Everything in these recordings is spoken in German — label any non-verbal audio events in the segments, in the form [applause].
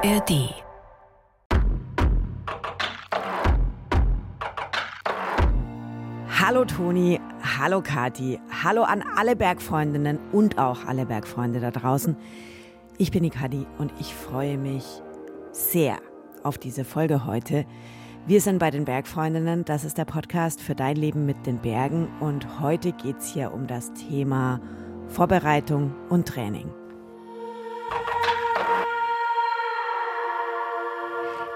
ARD. Hallo Toni, hallo Kati, hallo an alle Bergfreundinnen und auch alle Bergfreunde da draußen. Ich bin die Kati und ich freue mich sehr auf diese Folge heute. Wir sind bei den Bergfreundinnen, das ist der Podcast für dein Leben mit den Bergen und heute geht es hier um das Thema Vorbereitung und Training.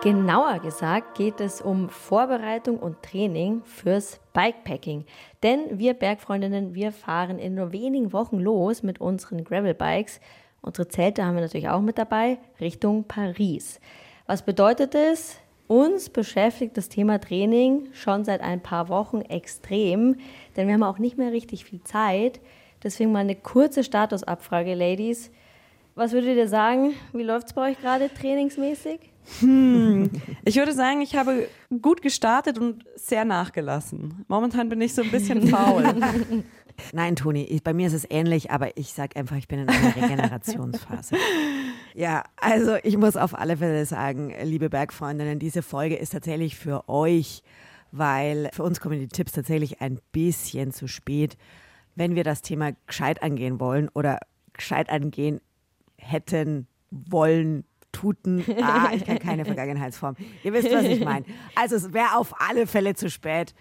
Genauer gesagt geht es um Vorbereitung und Training fürs Bikepacking. Denn wir Bergfreundinnen, wir fahren in nur wenigen Wochen los mit unseren Gravelbikes. Unsere Zelte haben wir natürlich auch mit dabei, Richtung Paris. Was bedeutet es? Uns beschäftigt das Thema Training schon seit ein paar Wochen extrem, denn wir haben auch nicht mehr richtig viel Zeit. Deswegen mal eine kurze Statusabfrage, Ladies. Was würdet ihr sagen? Wie läuft es bei euch gerade trainingsmäßig? Hm. Ich würde sagen, ich habe gut gestartet und sehr nachgelassen. Momentan bin ich so ein bisschen [laughs] faul. Nein, Toni, bei mir ist es ähnlich, aber ich sage einfach, ich bin in einer Regenerationsphase. ja, also ich muss auf alle Fälle sagen, liebe Bergfreundinnen, diese Folge ist tatsächlich für euch, weil für uns kommen die Tipps tatsächlich ein bisschen zu spät. Wenn wir das Thema gescheit angehen wollen oder gescheit angehen hätten wollen, Tuten. Ah, ich kann keine [laughs] Vergangenheitsform. Ihr wisst, was ich meine. Also es wäre auf alle Fälle zu spät,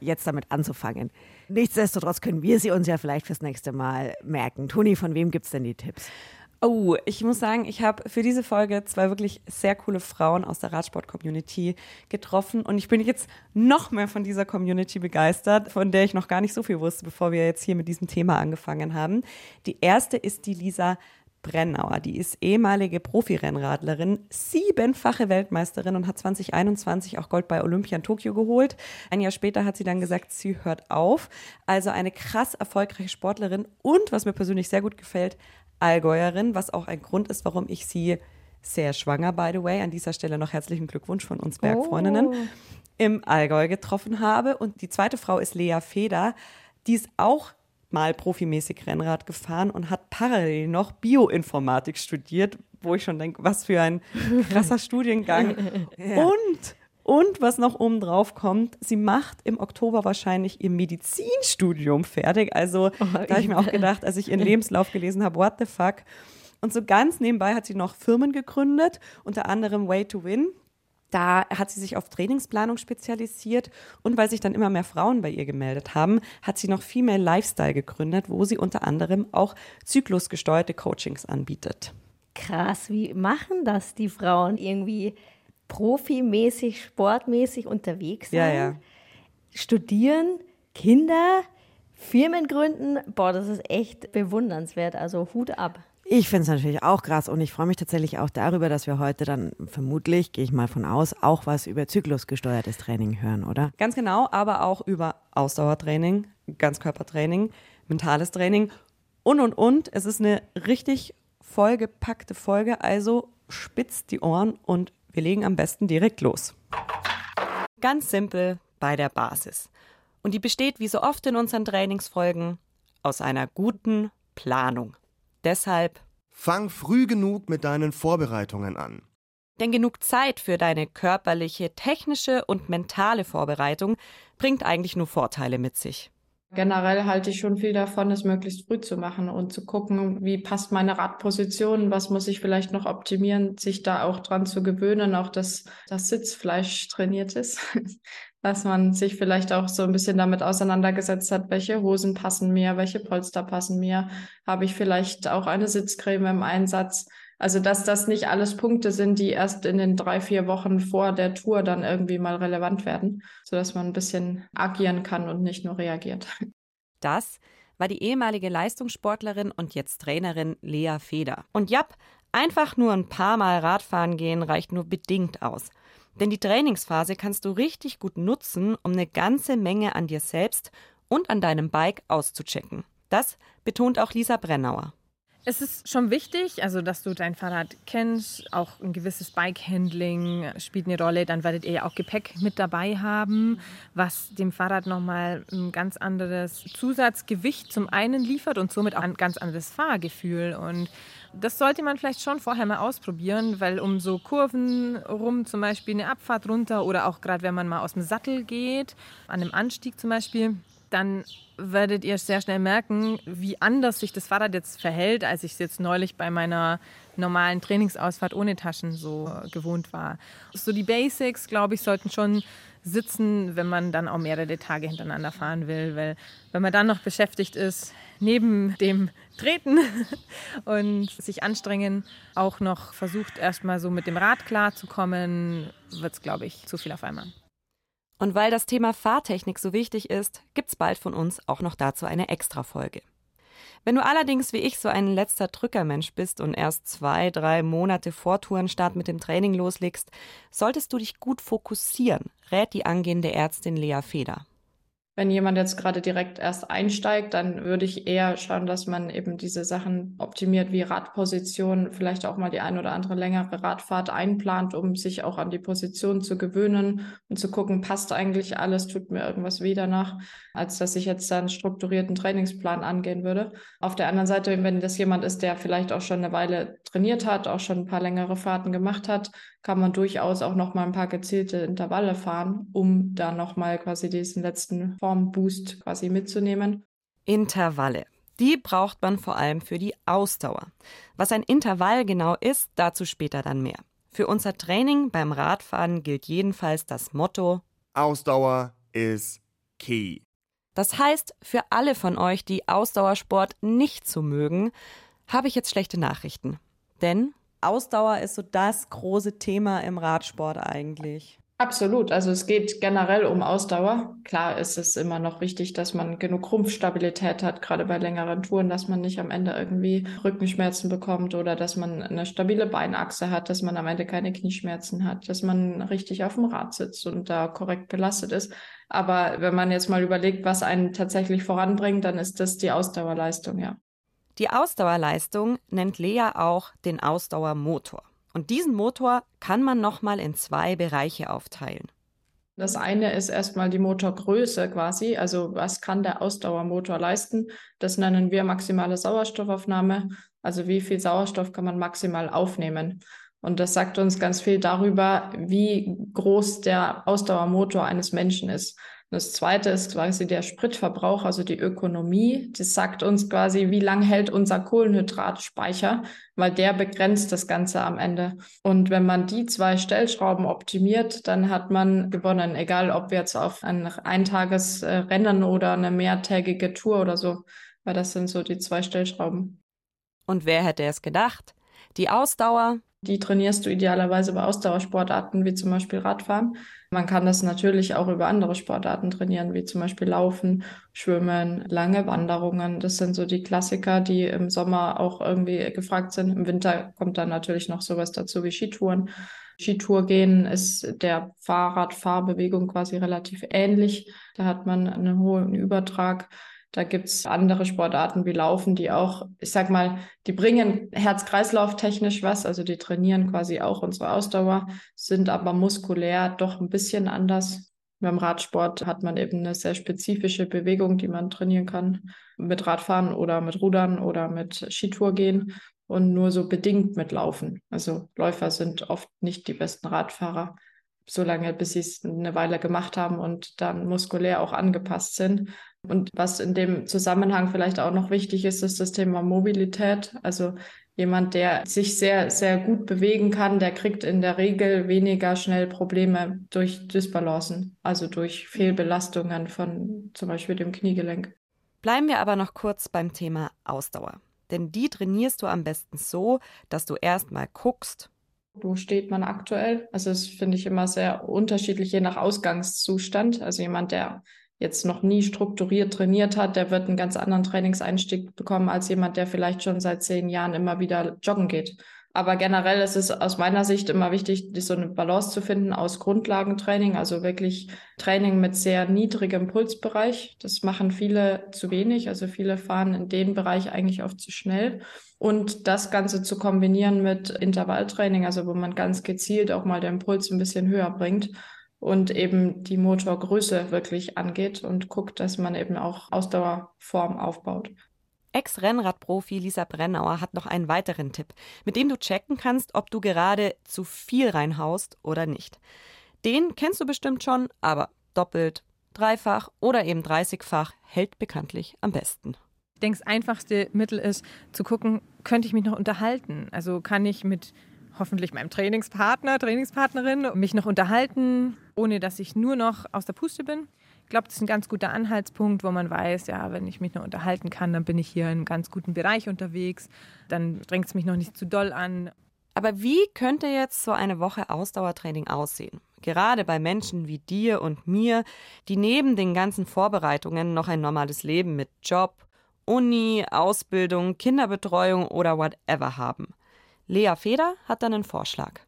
jetzt damit anzufangen. Nichtsdestotrotz können wir sie uns ja vielleicht fürs nächste Mal merken. Toni, von wem gibt es denn die Tipps? Oh, ich muss sagen, ich habe für diese Folge zwei wirklich sehr coole Frauen aus der Radsport-Community getroffen und ich bin jetzt noch mehr von dieser Community begeistert, von der ich noch gar nicht so viel wusste, bevor wir jetzt hier mit diesem Thema angefangen haben. Die erste ist die Lisa Brennauer. Die ist ehemalige Profirennradlerin, siebenfache Weltmeisterin und hat 2021 auch Gold bei Olympia in Tokio geholt. Ein Jahr später hat sie dann gesagt, sie hört auf. Also eine krass erfolgreiche Sportlerin und, was mir persönlich sehr gut gefällt, Allgäuerin, was auch ein Grund ist, warum ich sie sehr schwanger, by the way, an dieser Stelle noch herzlichen Glückwunsch von uns Bergfreundinnen, oh. im Allgäu getroffen habe. Und die zweite Frau ist Lea Feder, die ist auch mal profimäßig Rennrad gefahren und hat parallel noch Bioinformatik studiert, wo ich schon denke, was für ein krasser [laughs] Studiengang. ja. Und und was noch oben drauf kommt, sie macht im Oktober wahrscheinlich ihr Medizinstudium fertig. Also oh, da habe ich mir auch gedacht, als ich ihren Lebenslauf gelesen habe, what the fuck. Und so ganz nebenbei hat sie noch Firmen gegründet, unter anderem Way to Win. Da hat sie sich auf Trainingsplanung spezialisiert und weil sich dann immer mehr Frauen bei ihr gemeldet haben, hat sie noch Female Lifestyle gegründet, wo sie unter anderem auch zyklusgesteuerte Coachings anbietet. Krass, wie machen das die Frauen irgendwie profimäßig, sportmäßig unterwegs sein? Ja, ja. Studieren, Kinder, Firmen gründen, boah, das ist echt bewundernswert. Also Hut ab. Ich finde es natürlich auch krass und ich freue mich tatsächlich auch darüber, dass wir heute dann vermutlich, gehe ich mal von aus, auch was über zyklusgesteuertes Training hören, oder? Ganz genau, aber auch über Ausdauertraining, Ganzkörpertraining, mentales Training und und und. Es ist eine richtig vollgepackte Folge, also spitzt die Ohren und wir legen am besten direkt los. Ganz simpel bei der Basis. Und die besteht wie so oft in unseren Trainingsfolgen aus einer guten Planung. Deshalb Fang früh genug mit deinen Vorbereitungen an. Denn genug Zeit für deine körperliche, technische und mentale Vorbereitung bringt eigentlich nur Vorteile mit sich. Generell halte ich schon viel davon, es möglichst früh zu machen und zu gucken, wie passt meine Radposition, was muss ich vielleicht noch optimieren, sich da auch dran zu gewöhnen, auch dass das Sitzfleisch trainiert ist. Dass man sich vielleicht auch so ein bisschen damit auseinandergesetzt hat, welche Hosen passen mir, welche Polster passen mir, habe ich vielleicht auch eine Sitzcreme im Einsatz. Also dass das nicht alles Punkte sind, die erst in den drei, vier Wochen vor der Tour dann irgendwie mal relevant werden, sodass man ein bisschen agieren kann und nicht nur reagiert. Das war die ehemalige Leistungssportlerin und jetzt Trainerin Lea Feder. Und ja, einfach nur ein paar Mal Radfahren gehen reicht nur bedingt aus. Denn die Trainingsphase kannst du richtig gut nutzen, um eine ganze Menge an dir selbst und an deinem Bike auszuchecken. Das betont auch Lisa Brennauer. Es ist schon wichtig, also dass du dein Fahrrad kennst, auch ein gewisses Bike-Handling spielt eine Rolle. Dann werdet ihr ja auch Gepäck mit dabei haben, was dem Fahrrad nochmal ein ganz anderes Zusatzgewicht zum einen liefert und somit auch ein ganz anderes Fahrgefühl. Und das sollte man vielleicht schon vorher mal ausprobieren, weil um so Kurven rum, zum Beispiel eine Abfahrt runter oder auch gerade wenn man mal aus dem Sattel geht, an einem Anstieg zum Beispiel, dann werdet ihr sehr schnell merken, wie anders sich das Fahrrad jetzt verhält, als ich es jetzt neulich bei meiner normalen Trainingsausfahrt ohne Taschen so gewohnt war. So die Basics, glaube ich, sollten schon sitzen, wenn man dann auch mehrere Tage hintereinander fahren will, weil wenn man dann noch beschäftigt ist, neben dem Treten [laughs] und sich anstrengen, auch noch versucht erstmal so mit dem Rad klarzukommen, wird es, glaube ich, zu viel auf einmal. Und weil das Thema Fahrtechnik so wichtig ist, gibt's bald von uns auch noch dazu eine Extra-Folge. Wenn du allerdings wie ich so ein letzter Drückermensch bist und erst zwei, drei Monate vor Tourenstart mit dem Training loslegst, solltest du dich gut fokussieren, rät die angehende Ärztin Lea Feder. Wenn jemand jetzt gerade direkt erst einsteigt, dann würde ich eher schauen, dass man eben diese Sachen optimiert, wie Radposition, vielleicht auch mal die ein oder andere längere Radfahrt einplant, um sich auch an die Position zu gewöhnen und zu gucken, passt eigentlich alles, tut mir irgendwas weh danach, als dass ich jetzt einen strukturierten Trainingsplan angehen würde. Auf der anderen Seite, wenn das jemand ist, der vielleicht auch schon eine Weile trainiert hat, auch schon ein paar längere Fahrten gemacht hat, kann man durchaus auch noch mal ein paar gezielte Intervalle fahren, um da noch mal quasi diesen letzten Formboost quasi mitzunehmen. Intervalle. Die braucht man vor allem für die Ausdauer. Was ein Intervall genau ist, dazu später dann mehr. Für unser Training beim Radfahren gilt jedenfalls das Motto Ausdauer is key. Das heißt, für alle von euch, die Ausdauersport nicht zu mögen, habe ich jetzt schlechte Nachrichten. Denn Ausdauer ist so das große Thema im Radsport eigentlich. Absolut. Also es geht generell um Ausdauer. Klar ist es immer noch wichtig, dass man genug Rumpfstabilität hat, gerade bei längeren Touren, dass man nicht am Ende irgendwie Rückenschmerzen bekommt oder dass man eine stabile Beinachse hat, dass man am Ende keine Knieschmerzen hat, dass man richtig auf dem Rad sitzt und da korrekt belastet ist. Aber wenn man jetzt mal überlegt, was einen tatsächlich voranbringt, dann ist das die Ausdauerleistung, ja. Die Ausdauerleistung nennt Lea auch den Ausdauermotor. Und diesen Motor kann man nochmal in zwei Bereiche aufteilen. Das eine ist erstmal die Motorgröße quasi, also was kann der Ausdauermotor leisten? Das nennen wir maximale Sauerstoffaufnahme, also wie viel Sauerstoff kann man maximal aufnehmen. Und das sagt uns ganz viel darüber, wie groß der Ausdauermotor eines Menschen ist. Das zweite ist quasi der Spritverbrauch, also die Ökonomie. Das sagt uns quasi, wie lang hält unser Kohlenhydratspeicher, weil der begrenzt das Ganze am Ende. Und wenn man die zwei Stellschrauben optimiert, dann hat man gewonnen, egal ob wir jetzt auf ein Eintagesrennen oder eine mehrtägige Tour oder so, weil das sind so die zwei Stellschrauben. Und wer hätte es gedacht? Die Ausdauer, die trainierst du idealerweise bei Ausdauersportarten wie zum Beispiel Radfahren. Man kann das natürlich auch über andere Sportarten trainieren, wie zum Beispiel Laufen, Schwimmen, lange Wanderungen. Das sind so die Klassiker, die im Sommer auch irgendwie gefragt sind. Im Winter kommt dann natürlich noch sowas dazu wie Skitouren. Skitour gehen ist der Fahrradfahrbewegung quasi relativ ähnlich. Da hat man einen hohen Übertrag. Da gibt's andere Sportarten wie Laufen, die auch, ich sag mal, die bringen Herz-Kreislauf-technisch was, also die trainieren quasi auch unsere Ausdauer, sind aber muskulär doch ein bisschen anders. Beim Radsport hat man eben eine sehr spezifische Bewegung, die man trainieren kann mit Radfahren oder mit Rudern oder mit Skitour gehen und nur so bedingt mit Laufen. Also Läufer sind oft nicht die besten Radfahrer, solange bis sie es eine Weile gemacht haben und dann muskulär auch angepasst sind. Und was in dem Zusammenhang vielleicht auch noch wichtig ist, ist das Thema Mobilität. Also jemand, der sich sehr, sehr gut bewegen kann, der kriegt in der Regel weniger schnell Probleme durch Dysbalancen, also durch Fehlbelastungen von zum Beispiel dem Kniegelenk. Bleiben wir aber noch kurz beim Thema Ausdauer. Denn die trainierst du am besten so, dass du erstmal guckst, wo steht man aktuell? Also das finde ich immer sehr unterschiedlich, je nach Ausgangszustand. Also jemand, der jetzt noch nie strukturiert trainiert hat, der wird einen ganz anderen Trainingseinstieg bekommen als jemand, der vielleicht schon seit zehn Jahren immer wieder joggen geht. Aber generell ist es aus meiner Sicht immer wichtig, so eine Balance zu finden aus Grundlagentraining, also wirklich Training mit sehr niedrigem Pulsbereich. Das machen viele zu wenig. Also viele fahren in den Bereich eigentlich oft zu schnell. Und das Ganze zu kombinieren mit Intervalltraining, also wo man ganz gezielt auch mal den Puls ein bisschen höher bringt und eben die Motorgröße wirklich angeht und guckt, dass man eben auch Ausdauerform aufbaut. Ex-Rennradprofi Lisa Brennauer hat noch einen weiteren Tipp, mit dem du checken kannst, ob du gerade zu viel reinhaust oder nicht. Den kennst du bestimmt schon, aber doppelt, dreifach oder eben dreißigfach hält bekanntlich am besten. Ich denke, das einfachste Mittel ist zu gucken, könnte ich mich noch unterhalten? Also kann ich mit hoffentlich meinem Trainingspartner, Trainingspartnerin mich noch unterhalten, ohne dass ich nur noch aus der Puste bin? Ich glaube, das ist ein ganz guter Anhaltspunkt, wo man weiß, ja, wenn ich mich noch unterhalten kann, dann bin ich hier in einem ganz guten Bereich unterwegs. Dann drängt es mich noch nicht zu doll an. Aber wie könnte jetzt so eine Woche Ausdauertraining aussehen? Gerade bei Menschen wie dir und mir, die neben den ganzen Vorbereitungen noch ein normales Leben mit Job, Uni, Ausbildung, Kinderbetreuung oder whatever haben. Lea Feder hat dann einen Vorschlag.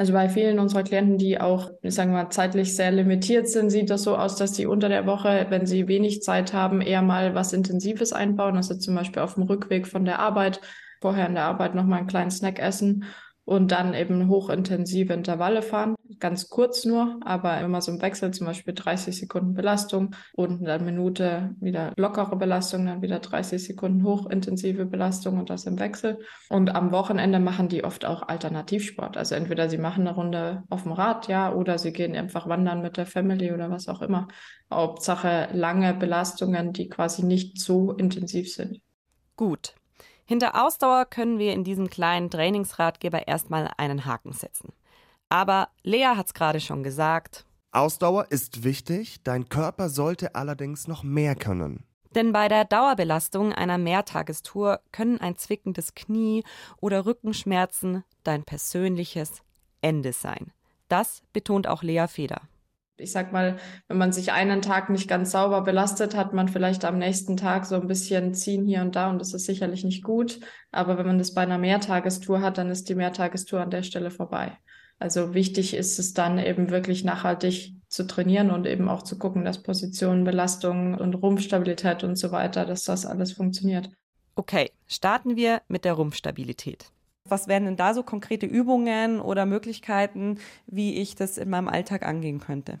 Also bei vielen unserer Klienten, die auch, ich sage mal, zeitlich sehr limitiert sind, sieht das so aus, dass sie unter der Woche, wenn sie wenig Zeit haben, eher mal was Intensives einbauen. Also zum Beispiel auf dem Rückweg von der Arbeit, vorher in der Arbeit nochmal einen kleinen Snack essen und dann eben hochintensive Intervalle fahren. Ganz kurz nur, aber immer so im Wechsel, zum Beispiel 30 Sekunden Belastung und eine Minute wieder lockere Belastung, dann wieder 30 Sekunden hochintensive Belastung und das im Wechsel. Und am Wochenende machen die oft auch Alternativsport. Also entweder sie machen eine Runde auf dem Rad, ja, oder sie gehen einfach wandern mit der Family oder was auch immer. Hauptsache lange Belastungen, die quasi nicht so intensiv sind. Gut, hinter Ausdauer können wir in diesem kleinen Trainingsratgeber erstmal einen Haken setzen. Aber Lea hat es gerade schon gesagt. Ausdauer ist wichtig, dein Körper sollte allerdings noch mehr können. Denn bei der Dauerbelastung einer Mehrtagestour können ein zwickendes Knie oder Rückenschmerzen dein persönliches Ende sein. Das betont auch Lea Feder ich sag mal, wenn man sich einen Tag nicht ganz sauber belastet, hat man vielleicht am nächsten Tag so ein bisschen ziehen hier und da und das ist sicherlich nicht gut. Aber wenn man das bei einer Mehrtagestour hat, dann ist die Mehrtagestour an der Stelle vorbei. Also wichtig ist es dann eben wirklich nachhaltig zu trainieren und eben auch zu gucken, dass Positionen, Belastungen und Rumpfstabilität und so weiter, dass das alles funktioniert. Okay, starten wir mit der Rumpfstabilität. Was wären denn da so konkrete Übungen oder Möglichkeiten, wie ich das in meinem Alltag angehen könnte?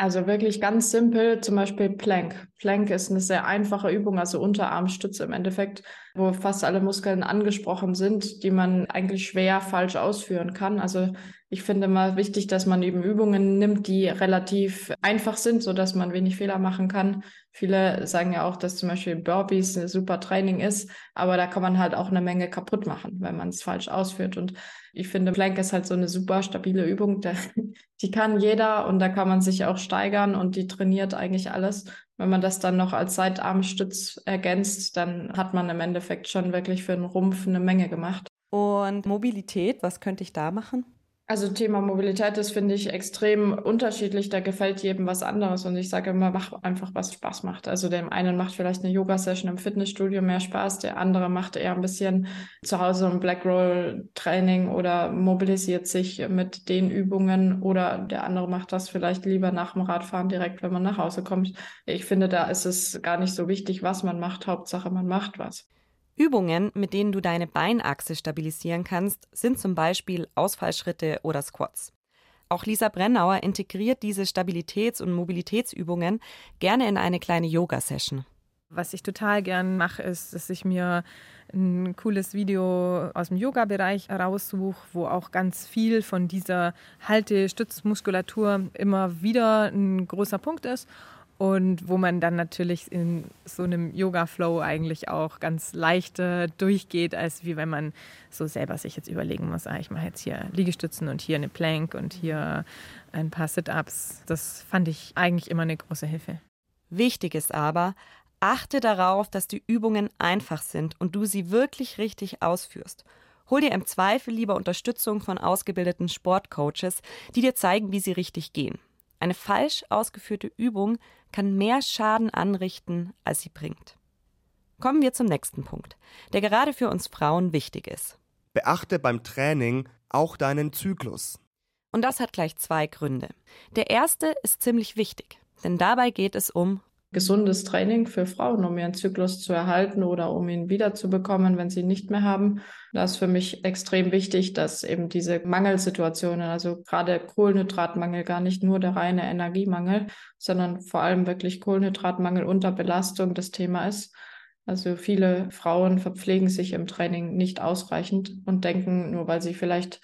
Also wirklich ganz simpel, zum Beispiel Plank. Plank ist eine sehr einfache Übung, also Unterarmstütze im Endeffekt, wo fast alle Muskeln angesprochen sind, die man eigentlich schwer falsch ausführen kann. Also ich finde mal wichtig, dass man eben Übungen nimmt, die relativ einfach sind, so dass man wenig Fehler machen kann. Viele sagen ja auch, dass zum Beispiel Burpees ein super Training ist, aber da kann man halt auch eine Menge kaputt machen, wenn man es falsch ausführt. Und ich finde, Plank ist halt so eine super stabile Übung. [laughs] die kann jeder und da kann man sich auch steigern und die trainiert eigentlich alles. Wenn man das dann noch als Seitarmstütz ergänzt, dann hat man im Endeffekt schon wirklich für den Rumpf eine Menge gemacht. Und Mobilität, was könnte ich da machen? Also Thema Mobilität ist, finde ich, extrem unterschiedlich. Da gefällt jedem was anderes. Und ich sage immer, mach einfach, was Spaß macht. Also dem einen macht vielleicht eine Yoga-Session im Fitnessstudio mehr Spaß. Der andere macht eher ein bisschen zu Hause ein Black Roll-Training oder mobilisiert sich mit den Übungen. Oder der andere macht das vielleicht lieber nach dem Radfahren direkt, wenn man nach Hause kommt. Ich finde, da ist es gar nicht so wichtig, was man macht. Hauptsache, man macht was. Übungen, mit denen du deine Beinachse stabilisieren kannst, sind zum Beispiel Ausfallschritte oder Squats. Auch Lisa Brennauer integriert diese Stabilitäts- und Mobilitätsübungen gerne in eine kleine Yoga-Session. Was ich total gern mache, ist, dass ich mir ein cooles Video aus dem Yoga-Bereich raussuche, wo auch ganz viel von dieser Halte-Stützmuskulatur immer wieder ein großer Punkt ist und wo man dann natürlich in so einem Yoga-Flow eigentlich auch ganz leichter durchgeht, als wie wenn man so selber sich jetzt überlegen muss, ah, ich mache jetzt hier Liegestützen und hier eine Plank und hier ein paar Sit-Ups. Das fand ich eigentlich immer eine große Hilfe. Wichtig ist aber, achte darauf, dass die Übungen einfach sind und du sie wirklich richtig ausführst. Hol dir im Zweifel lieber Unterstützung von ausgebildeten Sportcoaches, die dir zeigen, wie sie richtig gehen. Eine falsch ausgeführte Übung kann mehr Schaden anrichten, als sie bringt. Kommen wir zum nächsten Punkt, der gerade für uns Frauen wichtig ist. Beachte beim Training auch deinen Zyklus. Und das hat gleich zwei Gründe. Der erste ist ziemlich wichtig, denn dabei geht es um gesundes Training für Frauen, um ihren Zyklus zu erhalten oder um ihn wiederzubekommen, wenn sie ihn nicht mehr haben. Da ist für mich extrem wichtig, dass eben diese Mangelsituationen, also gerade Kohlenhydratmangel, gar nicht nur der reine Energiemangel, sondern vor allem wirklich Kohlenhydratmangel unter Belastung das Thema ist. Also viele Frauen verpflegen sich im Training nicht ausreichend und denken, nur weil sie vielleicht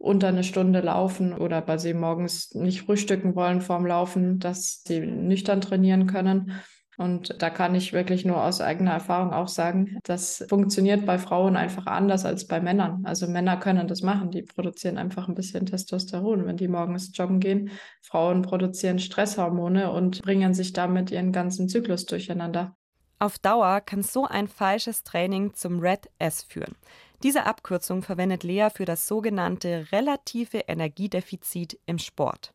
unter eine Stunde laufen oder weil sie morgens nicht frühstücken wollen vorm Laufen, dass sie nüchtern trainieren können. Und da kann ich wirklich nur aus eigener Erfahrung auch sagen, das funktioniert bei Frauen einfach anders als bei Männern. Also Männer können das machen, die produzieren einfach ein bisschen Testosteron, wenn die morgens joggen gehen. Frauen produzieren Stresshormone und bringen sich damit ihren ganzen Zyklus durcheinander. Auf Dauer kann so ein falsches Training zum Red S führen. Diese Abkürzung verwendet Lea für das sogenannte relative Energiedefizit im Sport.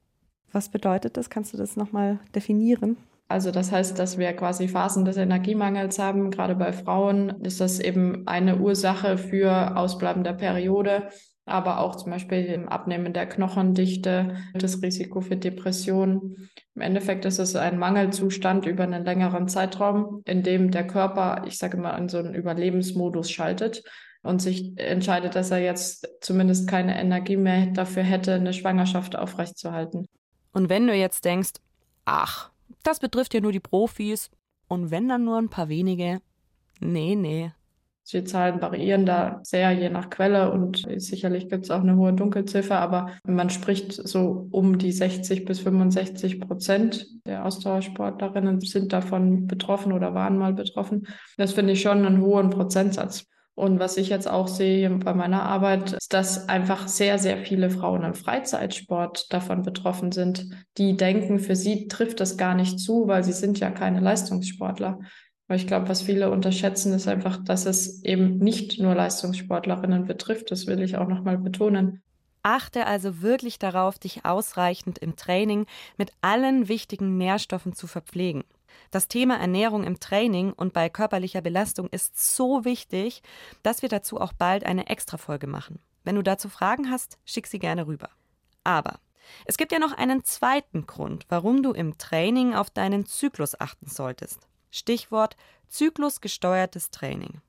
Was bedeutet das? Kannst du das nochmal definieren? Also das heißt, dass wir quasi Phasen des Energiemangels haben. Gerade bei Frauen ist das eben eine Ursache für Ausbleiben der Periode, aber auch zum Beispiel im Abnehmen der Knochendichte, das Risiko für Depressionen. Im Endeffekt ist es ein Mangelzustand über einen längeren Zeitraum, in dem der Körper, ich sage mal, in so einen Überlebensmodus schaltet und sich entscheidet, dass er jetzt zumindest keine Energie mehr dafür hätte, eine Schwangerschaft aufrechtzuerhalten. Und wenn du jetzt denkst, ach, das betrifft ja nur die Profis und wenn dann nur ein paar wenige, nee, nee. Die Zahlen variieren da sehr je nach Quelle und sicherlich gibt es auch eine hohe Dunkelziffer, aber man spricht so um die 60 bis 65 Prozent der Ausdauersportlerinnen sind davon betroffen oder waren mal betroffen. Das finde ich schon einen hohen Prozentsatz. Und was ich jetzt auch sehe bei meiner Arbeit, ist, dass einfach sehr, sehr viele Frauen im Freizeitsport davon betroffen sind, die denken, für sie trifft das gar nicht zu, weil sie sind ja keine Leistungssportler. Aber ich glaube, was viele unterschätzen, ist einfach, dass es eben nicht nur Leistungssportlerinnen betrifft. Das will ich auch nochmal betonen. Achte also wirklich darauf, dich ausreichend im Training mit allen wichtigen Nährstoffen zu verpflegen. Das Thema Ernährung im Training und bei körperlicher Belastung ist so wichtig, dass wir dazu auch bald eine Extrafolge machen. Wenn du dazu Fragen hast, schick sie gerne rüber. Aber es gibt ja noch einen zweiten Grund, warum du im Training auf deinen Zyklus achten solltest. Stichwort zyklusgesteuertes Training.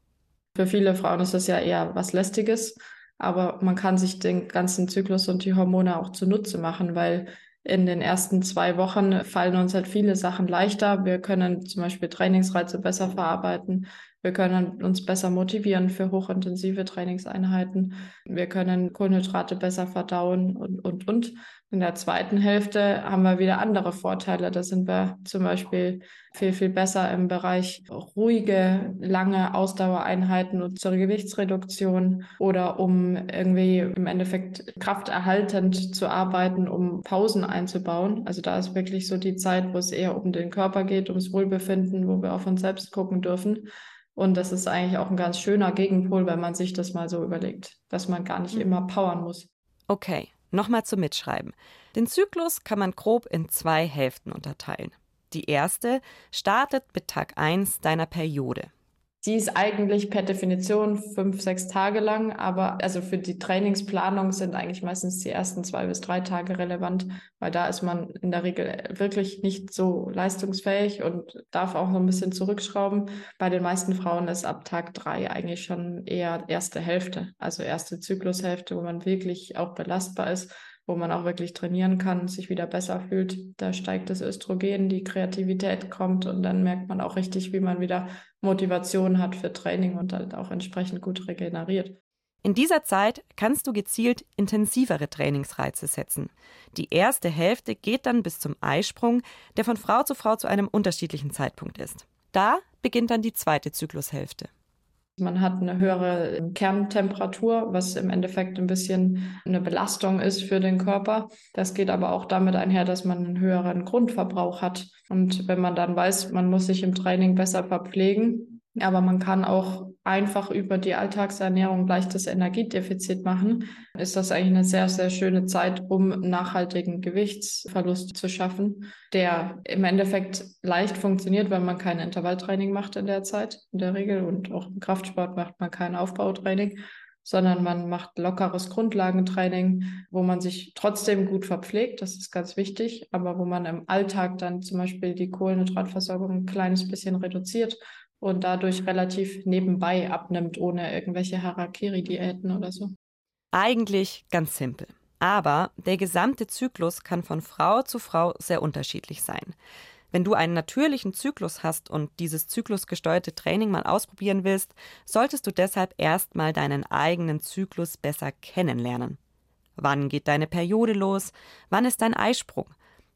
Für viele Frauen ist das ja eher was Lästiges, aber man kann sich den ganzen Zyklus und die Hormone auch zunutze machen, weil in den ersten zwei Wochen fallen uns halt viele Sachen leichter. Wir können zum Beispiel Trainingsreize besser verarbeiten. Wir können uns besser motivieren für hochintensive Trainingseinheiten. Wir können Kohlenhydrate besser verdauen und, und, und. In der zweiten Hälfte haben wir wieder andere Vorteile. Da sind wir zum Beispiel viel, viel besser im Bereich ruhige, lange Ausdauereinheiten und zur Gewichtsreduktion oder um irgendwie im Endeffekt krafterhaltend zu arbeiten, um Pausen einzubauen. Also da ist wirklich so die Zeit, wo es eher um den Körper geht, ums Wohlbefinden, wo wir auf uns selbst gucken dürfen. Und das ist eigentlich auch ein ganz schöner Gegenpol, wenn man sich das mal so überlegt, dass man gar nicht mhm. immer powern muss. Okay, Nochmal zum Mitschreiben. Den Zyklus kann man grob in zwei Hälften unterteilen. Die erste startet mit Tag 1 deiner Periode. Die ist eigentlich per Definition fünf, sechs Tage lang, aber also für die Trainingsplanung sind eigentlich meistens die ersten zwei bis drei Tage relevant, weil da ist man in der Regel wirklich nicht so leistungsfähig und darf auch noch ein bisschen zurückschrauben. Bei den meisten Frauen ist ab Tag drei eigentlich schon eher erste Hälfte, also erste Zyklushälfte, wo man wirklich auch belastbar ist wo man auch wirklich trainieren kann, sich wieder besser fühlt. Da steigt das Östrogen, die Kreativität kommt und dann merkt man auch richtig, wie man wieder Motivation hat für Training und halt auch entsprechend gut regeneriert. In dieser Zeit kannst du gezielt intensivere Trainingsreize setzen. Die erste Hälfte geht dann bis zum Eisprung, der von Frau zu Frau zu einem unterschiedlichen Zeitpunkt ist. Da beginnt dann die zweite Zyklushälfte. Man hat eine höhere Kerntemperatur, was im Endeffekt ein bisschen eine Belastung ist für den Körper. Das geht aber auch damit einher, dass man einen höheren Grundverbrauch hat. Und wenn man dann weiß, man muss sich im Training besser verpflegen, aber man kann auch einfach über die Alltagsernährung leichtes Energiedefizit machen. Ist das eigentlich eine sehr, sehr schöne Zeit, um nachhaltigen Gewichtsverlust zu schaffen, der im Endeffekt leicht funktioniert, wenn man kein Intervalltraining macht in der Zeit, in der Regel. Und auch im Kraftsport macht man kein Aufbautraining sondern man macht lockeres Grundlagentraining, wo man sich trotzdem gut verpflegt, das ist ganz wichtig, aber wo man im Alltag dann zum Beispiel die Kohlenhydratversorgung ein kleines bisschen reduziert und dadurch relativ nebenbei abnimmt, ohne irgendwelche Harakiri-Diäten oder so. Eigentlich ganz simpel. Aber der gesamte Zyklus kann von Frau zu Frau sehr unterschiedlich sein. Wenn du einen natürlichen Zyklus hast und dieses zyklusgesteuerte Training mal ausprobieren willst, solltest du deshalb erstmal deinen eigenen Zyklus besser kennenlernen. Wann geht deine Periode los? Wann ist dein Eisprung?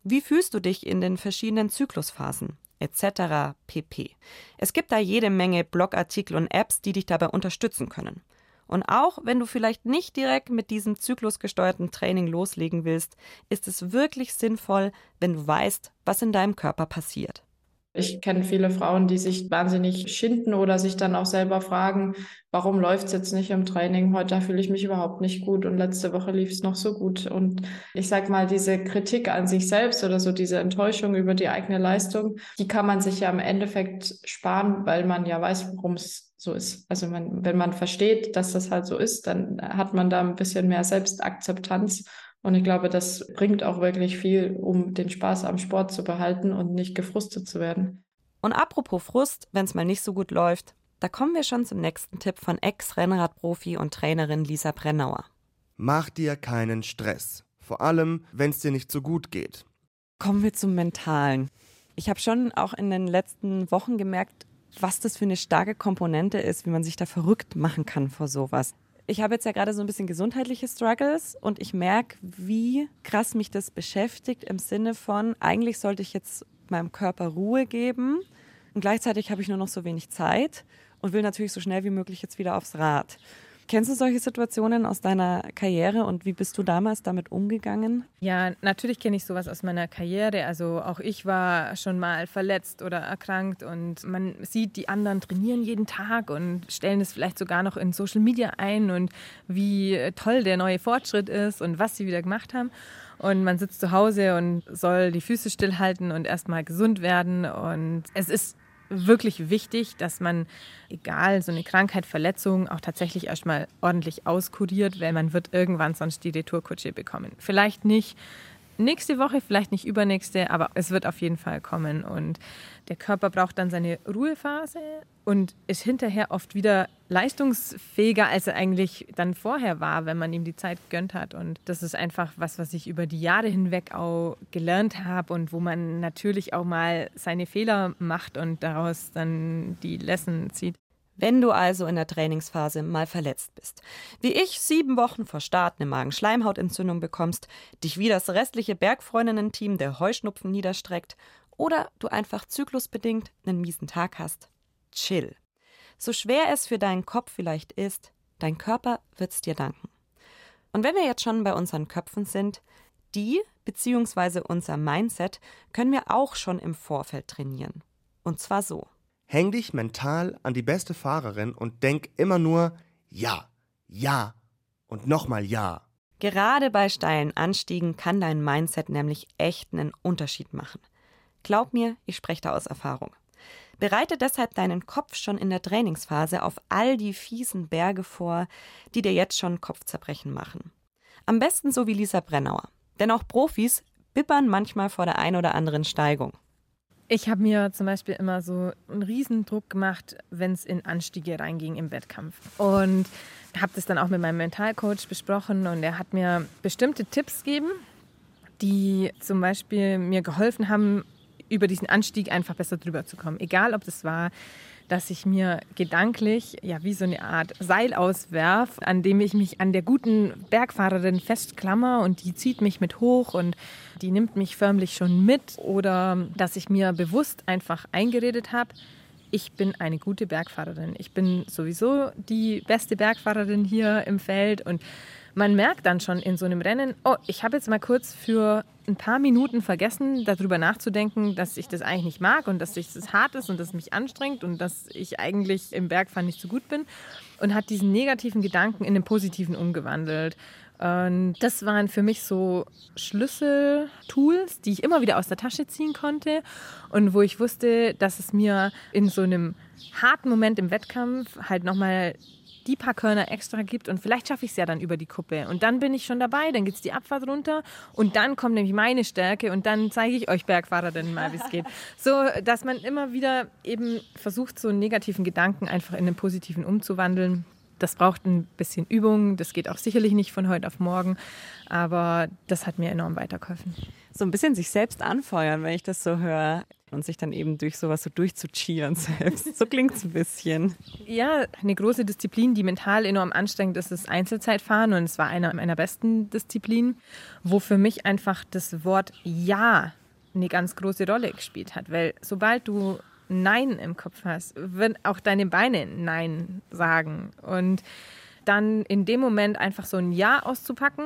Wie fühlst du dich in den verschiedenen Zyklusphasen? Etc. pp. Es gibt da jede Menge Blogartikel und Apps, die dich dabei unterstützen können. Und auch wenn du vielleicht nicht direkt mit diesem zyklusgesteuerten Training loslegen willst, ist es wirklich sinnvoll, wenn du weißt, was in deinem Körper passiert. Ich kenne viele Frauen, die sich wahnsinnig schinden oder sich dann auch selber fragen, warum läuft es jetzt nicht im Training? Heute fühle ich mich überhaupt nicht gut und letzte Woche lief es noch so gut. Und ich sag mal, diese Kritik an sich selbst oder so diese Enttäuschung über die eigene Leistung, die kann man sich ja im Endeffekt sparen, weil man ja weiß, worum es so ist. Also man, wenn man versteht, dass das halt so ist, dann hat man da ein bisschen mehr Selbstakzeptanz und ich glaube, das bringt auch wirklich viel, um den Spaß am Sport zu behalten und nicht gefrustet zu werden. Und apropos Frust, wenn es mal nicht so gut läuft, da kommen wir schon zum nächsten Tipp von Ex-Rennradprofi und Trainerin Lisa Brennauer. Mach dir keinen Stress. Vor allem, wenn es dir nicht so gut geht. Kommen wir zum Mentalen. Ich habe schon auch in den letzten Wochen gemerkt, was das für eine starke Komponente ist, wie man sich da verrückt machen kann vor sowas ich habe jetzt ja gerade so ein bisschen gesundheitliche Struggles und ich merke, wie krass mich das beschäftigt im Sinne von, eigentlich sollte ich jetzt meinem Körper Ruhe geben und gleichzeitig habe ich nur noch so wenig Zeit und will natürlich so schnell wie möglich jetzt wieder aufs Rad. Kennst du solche Situationen aus deiner Karriere und wie bist du damals damit umgegangen? Ja, natürlich kenne ich sowas aus meiner Karriere. Also auch ich war schon mal verletzt oder erkrankt und man sieht, die anderen trainieren jeden Tag und stellen es vielleicht sogar noch in Social Media ein und wie toll der neue Fortschritt ist und was sie wieder gemacht haben. Und man sitzt zu Hause und soll die Füße stillhalten und erstmal gesund werden. Und es ist wirklich wichtig, dass man, egal, so eine Krankheit, Verletzung, auch tatsächlich erstmal ordentlich auskuriert, weil man wird irgendwann sonst die Retourkutsche bekommen. Vielleicht nicht nächste Woche, vielleicht nicht übernächste, aber es wird auf jeden Fall kommen. Und der Körper braucht dann seine Ruhephase und ist hinterher oft wieder leistungsfähiger, als er eigentlich dann vorher war, wenn man ihm die Zeit gegönnt hat. Und das ist einfach was, was ich über die Jahre hinweg auch gelernt habe und wo man natürlich auch mal seine Fehler macht und daraus dann die Lesson zieht. Wenn du also in der Trainingsphase mal verletzt bist, wie ich sieben Wochen vor Start eine Magenschleimhautentzündung bekommst, dich wie das restliche Bergfreundinnen-Team der Heuschnupfen niederstreckt oder du einfach zyklusbedingt einen miesen Tag hast, chill. So schwer es für deinen Kopf vielleicht ist, dein Körper wird's dir danken. Und wenn wir jetzt schon bei unseren Köpfen sind, die bzw. unser Mindset können wir auch schon im Vorfeld trainieren. Und zwar so. Häng dich mental an die beste Fahrerin und denk immer nur Ja, Ja und nochmal Ja. Gerade bei steilen Anstiegen kann dein Mindset nämlich echt einen Unterschied machen. Glaub mir, ich spreche da aus Erfahrung. Bereite deshalb deinen Kopf schon in der Trainingsphase auf all die fiesen Berge vor, die dir jetzt schon Kopfzerbrechen machen. Am besten so wie Lisa Brennauer. Denn auch Profis bibbern manchmal vor der ein oder anderen Steigung. Ich habe mir zum Beispiel immer so einen Riesendruck gemacht, wenn es in Anstiege reinging im Wettkampf. Und habe das dann auch mit meinem Mentalcoach besprochen und er hat mir bestimmte Tipps gegeben, die zum Beispiel mir geholfen haben, über diesen Anstieg einfach besser drüber zu kommen. Egal, ob das war dass ich mir gedanklich ja wie so eine Art Seil auswerf, an dem ich mich an der guten Bergfahrerin festklammer und die zieht mich mit hoch und die nimmt mich förmlich schon mit oder dass ich mir bewusst einfach eingeredet habe, ich bin eine gute Bergfahrerin. Ich bin sowieso die beste Bergfahrerin hier im Feld und man merkt dann schon in so einem Rennen, oh, ich habe jetzt mal kurz für ein paar Minuten vergessen, darüber nachzudenken, dass ich das eigentlich nicht mag und dass es hart ist und dass es mich anstrengt und dass ich eigentlich im Bergfahren nicht so gut bin und hat diesen negativen Gedanken in den positiven umgewandelt. Und das waren für mich so Schlüsseltools, die ich immer wieder aus der Tasche ziehen konnte und wo ich wusste, dass es mir in so einem harten Moment im Wettkampf halt nochmal die paar Körner extra gibt und vielleicht schaffe ich es ja dann über die Kuppe. Und dann bin ich schon dabei, dann geht es die Abfahrt runter und dann kommt nämlich meine Stärke und dann zeige ich euch Bergfahrerinnen mal, wie es geht. [laughs] So, dass man immer wieder eben versucht, so einen negativen Gedanken einfach in einen positiven umzuwandeln. Das braucht ein bisschen Übung, das geht auch sicherlich nicht von heute auf morgen, aber das hat mir enorm weitergeholfen. So ein bisschen sich selbst anfeuern, wenn ich das so höre und sich dann eben durch sowas so durchzucheeren [laughs] selbst. So klingt es ein bisschen. Ja, eine große Disziplin, die mental enorm anstrengend ist, ist Einzelzeitfahren und es war eine meiner besten Disziplinen, wo für mich einfach das Wort Ja eine ganz große Rolle gespielt hat, weil sobald du Nein im Kopf hast, wird auch deine Beine Nein sagen. Und dann in dem Moment einfach so ein Ja auszupacken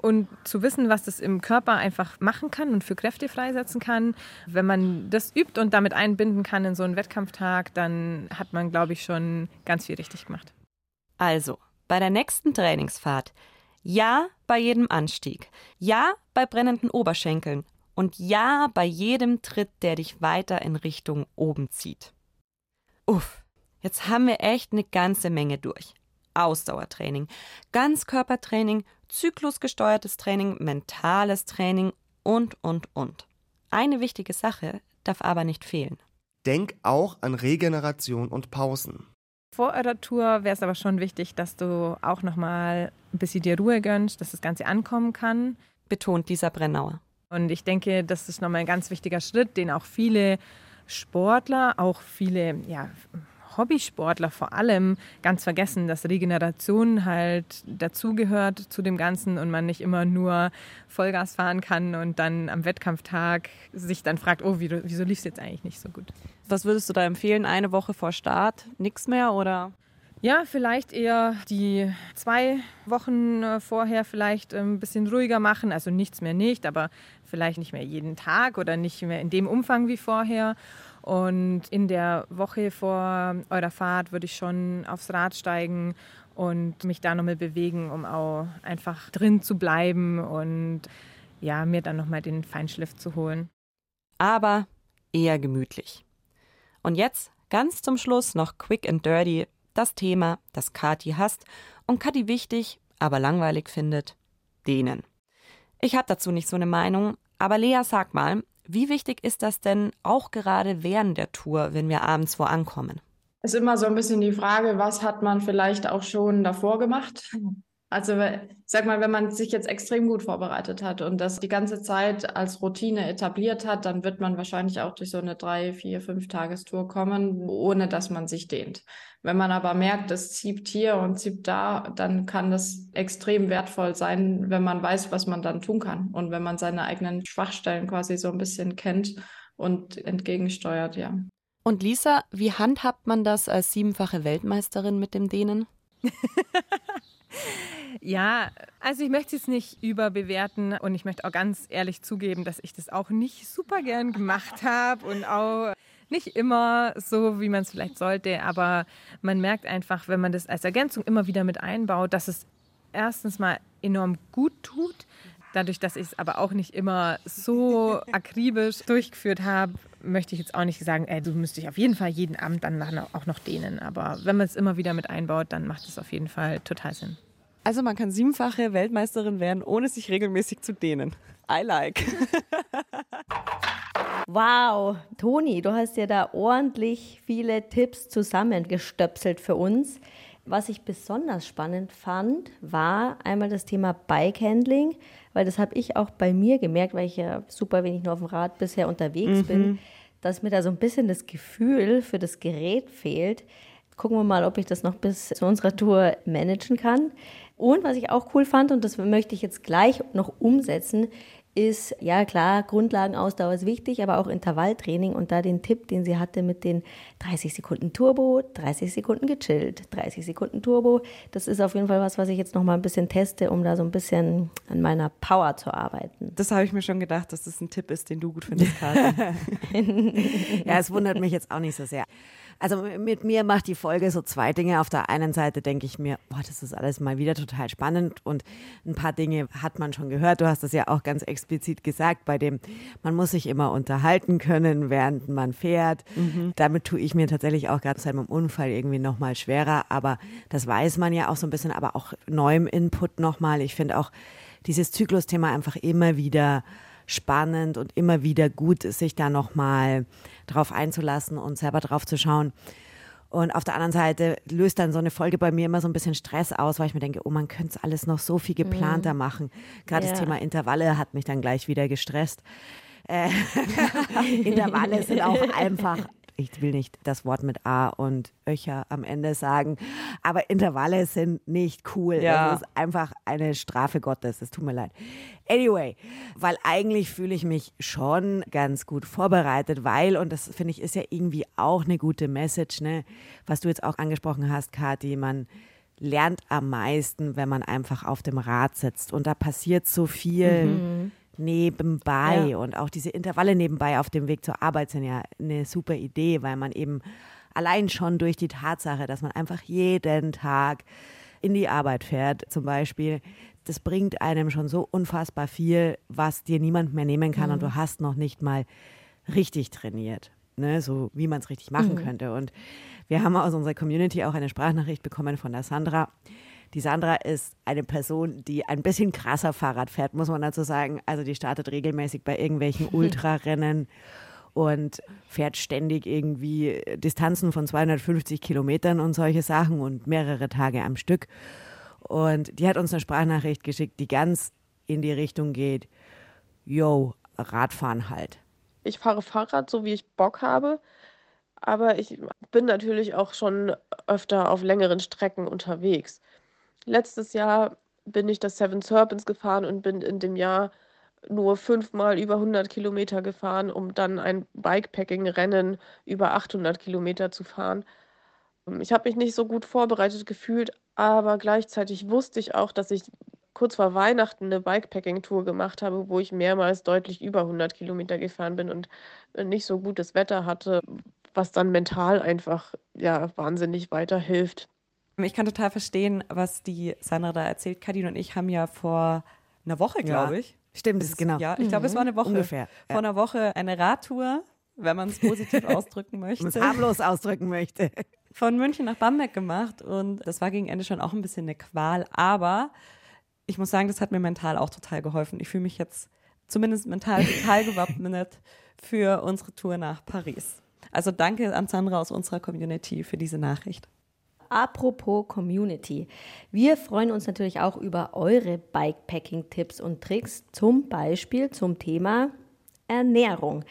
und zu wissen, was das im Körper einfach machen kann und für Kräfte freisetzen kann. Wenn man das übt und damit einbinden kann in so einen Wettkampftag, dann hat man, glaube ich, schon ganz viel richtig gemacht. Also, bei der nächsten Trainingsfahrt, ja bei jedem Anstieg, ja bei brennenden Oberschenkeln und ja bei jedem Tritt, der dich weiter in Richtung oben zieht. Uff, jetzt haben wir echt eine ganze Menge durch. Ausdauertraining, Ganzkörpertraining, zyklusgesteuertes Training, mentales Training und, und, und. Eine wichtige Sache darf aber nicht fehlen. Denk auch an Regeneration und Pausen. Vor eurer Tour wäre es aber schon wichtig, dass du auch nochmal ein bisschen dir Ruhe gönnst, dass das Ganze ankommen kann. Betont dieser Brennauer. Und ich denke, das ist nochmal ein ganz wichtiger Schritt, den auch viele Sportler, auch viele ja, Hobbysportler vor allem ganz vergessen, dass Regeneration halt dazugehört zu dem Ganzen und man nicht immer nur Vollgas fahren kann und dann am Wettkampftag sich dann fragt, oh, wieso lief es jetzt eigentlich nicht so gut. Was würdest du da empfehlen? Eine Woche vor Start? Nichts mehr oder? Ja, vielleicht eher die zwei Wochen äh, vorher vielleicht ein bisschen ruhiger machen. Also nichts mehr nicht, aber vielleicht nicht mehr jeden Tag oder nicht mehr in dem Umfang wie vorher. Und in der Woche vor eurer Fahrt würde ich schon aufs Rad steigen und mich da nochmal bewegen, um auch einfach drin zu bleiben und ja, mir dann nochmal den Feinschliff zu holen. Aber eher gemütlich. Und jetzt ganz zum Schluss noch quick and dirty das Thema, das Kati hasst und Kati wichtig, aber langweilig findet, denen. Ich habe dazu nicht so eine Meinung, aber Lea, sag mal, wie wichtig ist das denn auch gerade während der Tour, wenn wir abends wo ankommen? Es ist immer so ein bisschen die Frage, was hat man vielleicht auch schon davor gemacht? Also sag mal, wenn man sich jetzt extrem gut vorbereitet hat und das die ganze Zeit als Routine etabliert hat, dann wird man wahrscheinlich auch durch so eine drei, vier, fünf Tagestour kommen, ohne dass man sich dehnt. Wenn man aber merkt, es zieht hier und zieht da, dann kann das extrem wertvoll sein, wenn man weiß, was man dann tun kann und wenn man seine eigenen Schwachstellen quasi so ein bisschen kennt und entgegensteuert, ja. Und Lisa, wie handhabt man das als siebenfache Weltmeisterin mit dem Dehnen? [laughs] Ja, also ich möchte es nicht überbewerten und ich möchte auch ganz ehrlich zugeben, dass ich das auch nicht super gern gemacht habe und auch nicht immer so, wie man es vielleicht sollte, aber man merkt einfach, wenn man das als Ergänzung immer wieder mit einbaut, dass es erstens mal enorm gut tut. Dadurch, dass ich es aber auch nicht immer so [laughs] akribisch durchgeführt habe, möchte ich jetzt auch nicht sagen, ey, du müsstest auf jeden Fall jeden Abend dann auch noch dehnen. Aber wenn man es immer wieder mit einbaut, dann macht es auf jeden Fall total Sinn. Also man kann siebenfache Weltmeisterin werden, ohne sich regelmäßig zu dehnen. I like. [laughs] wow, Toni, du hast ja da ordentlich viele Tipps zusammengestöpselt für uns. Was ich besonders spannend fand, war einmal das Thema Bikehandling, weil das habe ich auch bei mir gemerkt, weil ich ja super wenig nur auf dem Rad bisher unterwegs mhm. bin, dass mir da so ein bisschen das Gefühl für das Gerät fehlt. Gucken wir mal, ob ich das noch bis zu unserer Tour managen kann. Und was ich auch cool fand, und das möchte ich jetzt gleich noch umsetzen, ist, ja klar, Grundlagenausdauer ist wichtig, aber auch Intervalltraining und da den Tipp, den sie hatte mit den 30 Sekunden Turbo, 30 Sekunden gechillt, 30 Sekunden Turbo, das ist auf jeden Fall was, was ich jetzt noch mal ein bisschen teste, um da so ein bisschen an meiner Power zu arbeiten. Das habe ich mir schon gedacht, dass das ein Tipp ist, den du gut findest, Karin. [laughs] ja, es wundert mich jetzt auch nicht so sehr. Also mit mir macht die Folge so zwei Dinge. Auf der einen Seite denke ich mir, boah, das ist alles mal wieder total spannend und ein paar Dinge hat man schon gehört. Du hast das ja auch ganz explizit gesagt, bei dem man muss sich immer unterhalten können, während man fährt. Mhm. Damit tue ich mir tatsächlich auch gerade seit meinem Unfall irgendwie nochmal schwerer. Aber das weiß man ja auch so ein bisschen, aber auch neuem Input nochmal. Ich finde auch dieses Zyklusthema einfach immer wieder spannend und immer wieder gut, sich da nochmal drauf einzulassen und selber drauf zu schauen. Und auf der anderen Seite löst dann so eine Folge bei mir immer so ein bisschen Stress aus, weil ich mir denke, oh, man könnte es alles noch so viel geplanter mhm. machen. Gerade ja. das Thema Intervalle hat mich dann gleich wieder gestresst. Äh, [laughs] Intervalle sind auch [laughs] einfach ich will nicht das Wort mit A und Öcher am Ende sagen, aber Intervalle sind nicht cool. Ja. Das ist einfach eine Strafe Gottes. Es tut mir leid. Anyway, weil eigentlich fühle ich mich schon ganz gut vorbereitet, weil, und das finde ich ist ja irgendwie auch eine gute Message, ne? was du jetzt auch angesprochen hast, Kathi, man lernt am meisten, wenn man einfach auf dem Rad sitzt. Und da passiert so viel. Mhm nebenbei ja. und auch diese Intervalle nebenbei auf dem Weg zur Arbeit sind ja eine super Idee, weil man eben allein schon durch die Tatsache, dass man einfach jeden Tag in die Arbeit fährt, zum Beispiel, das bringt einem schon so unfassbar viel, was dir niemand mehr nehmen kann mhm. und du hast noch nicht mal richtig trainiert, ne? so wie man es richtig machen mhm. könnte. Und wir haben aus unserer Community auch eine Sprachnachricht bekommen von der Sandra, die Sandra ist eine Person, die ein bisschen krasser Fahrrad fährt, muss man dazu sagen. Also die startet regelmäßig bei irgendwelchen [laughs] Ultrarennen und fährt ständig irgendwie Distanzen von 250 Kilometern und solche Sachen und mehrere Tage am Stück. Und die hat uns eine Sprachnachricht geschickt, die ganz in die Richtung geht, yo, Radfahren halt. Ich fahre Fahrrad, so wie ich Bock habe, aber ich bin natürlich auch schon öfter auf längeren Strecken unterwegs. Letztes Jahr bin ich das Seven Serpents gefahren und bin in dem Jahr nur fünfmal über 100 Kilometer gefahren, um dann ein Bikepacking-Rennen über 800 Kilometer zu fahren. Ich habe mich nicht so gut vorbereitet gefühlt, aber gleichzeitig wusste ich auch, dass ich kurz vor Weihnachten eine Bikepacking-Tour gemacht habe, wo ich mehrmals deutlich über 100 Kilometer gefahren bin und nicht so gutes Wetter hatte, was dann mental einfach ja wahnsinnig weiterhilft. Ich kann total verstehen, was die Sandra da erzählt. Kadin und ich haben ja vor einer Woche, glaube ich. Stimmt, das ist genau. Ja, ich glaube, es war eine Woche. Ungefähr. Vor einer Woche eine Radtour, wenn man es positiv [laughs] ausdrücken möchte. Harmlos ausdrücken möchte. Von München nach Bamberg gemacht und das war gegen Ende schon auch ein bisschen eine Qual, aber ich muss sagen, das hat mir mental auch total geholfen. Ich fühle mich jetzt zumindest mental total gewappnet für unsere Tour nach Paris. Also danke an Sandra aus unserer Community für diese Nachricht. Apropos Community. Wir freuen uns natürlich auch über eure Bikepacking-Tipps und Tricks, zum Beispiel zum Thema Ernährung.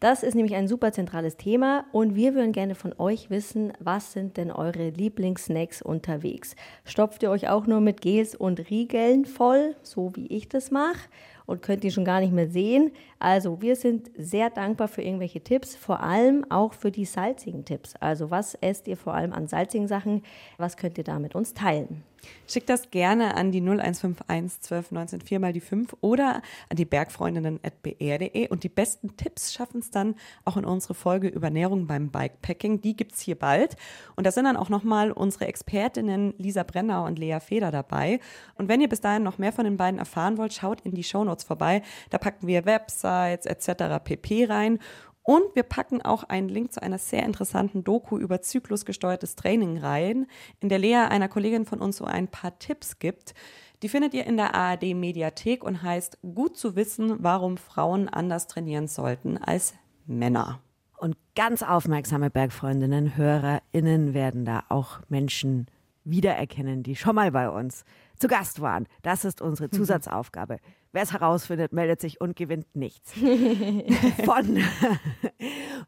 Das ist nämlich ein super zentrales Thema und wir würden gerne von euch wissen, was sind denn eure Lieblingssnacks unterwegs? Stopft ihr euch auch nur mit Gels und Riegeln voll, so wie ich das mache? Und könnt die schon gar nicht mehr sehen. Also wir sind sehr dankbar für irgendwelche Tipps, vor allem auch für die salzigen Tipps. Also was esst ihr vor allem an salzigen Sachen? Was könnt ihr da mit uns teilen? Schickt das gerne an die 0151 12 19 4 mal die 5 oder an die bergfreundinnen.br.de und die besten Tipps schaffen es dann auch in unsere Folge über Ernährung beim Bikepacking. Die gibt es hier bald. Und da sind dann auch nochmal unsere Expertinnen Lisa Brenner und Lea Feder dabei. Und wenn ihr bis dahin noch mehr von den beiden erfahren wollt, schaut in die Shownotes vorbei. Da packen wir Websites etc. pp rein. Und wir packen auch einen Link zu einer sehr interessanten Doku über zyklusgesteuertes Training rein, in der Lea einer Kollegin von uns so ein paar Tipps gibt. Die findet ihr in der ARD Mediathek und heißt Gut zu wissen, warum Frauen anders trainieren sollten als Männer. Und ganz aufmerksame Bergfreundinnen, HörerInnen werden da auch Menschen wiedererkennen, die schon mal bei uns zu Gast waren. Das ist unsere Zusatzaufgabe. Wer es herausfindet, meldet sich und gewinnt nichts. [laughs] Von,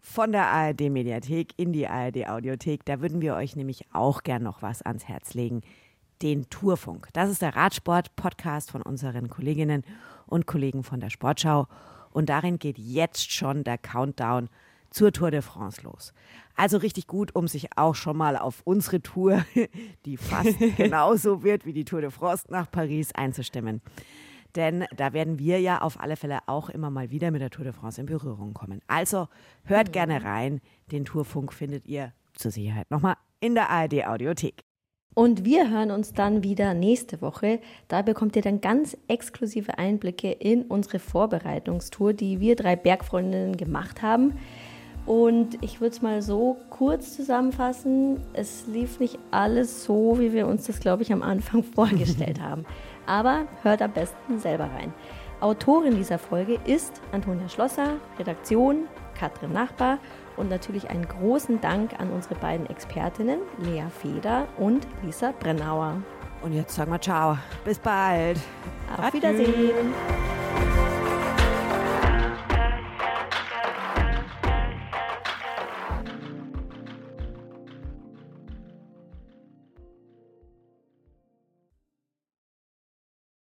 von der ARD Mediathek in die ARD Audiothek. Da würden wir euch nämlich auch gern noch was ans Herz legen. Den Tourfunk. Das ist der Radsport-Podcast von unseren Kolleginnen und Kollegen von der Sportschau. Und darin geht jetzt schon der Countdown zur Tour de France los. Also richtig gut, um sich auch schon mal auf unsere Tour, [laughs] die fast [laughs] genauso wird wie die Tour de France nach Paris, einzustimmen. Denn da werden wir ja auf alle Fälle auch immer mal wieder mit der Tour de France in Berührung kommen. Also hört mhm. gerne rein. Den Tourfunk findet ihr zur Sicherheit nochmal in der ARD Audiothek. Und wir hören uns dann wieder nächste Woche. Da bekommt ihr dann ganz exklusive Einblicke in unsere Vorbereitungstour, die wir drei Bergfreundinnen gemacht haben. Und ich würde es mal so kurz zusammenfassen. Es lief nicht alles so, wie wir uns das, glaube ich, am Anfang [laughs] vorgestellt haben. Aber hört am besten selber rein. Autorin dieser Folge ist Antonia Schlosser, Redaktion Katrin Nachbar und natürlich einen großen Dank an unsere beiden Expertinnen, Lea Feder und Lisa Brennauer. Und jetzt sagen wir ciao. Bis bald. Auf Wiedersehen.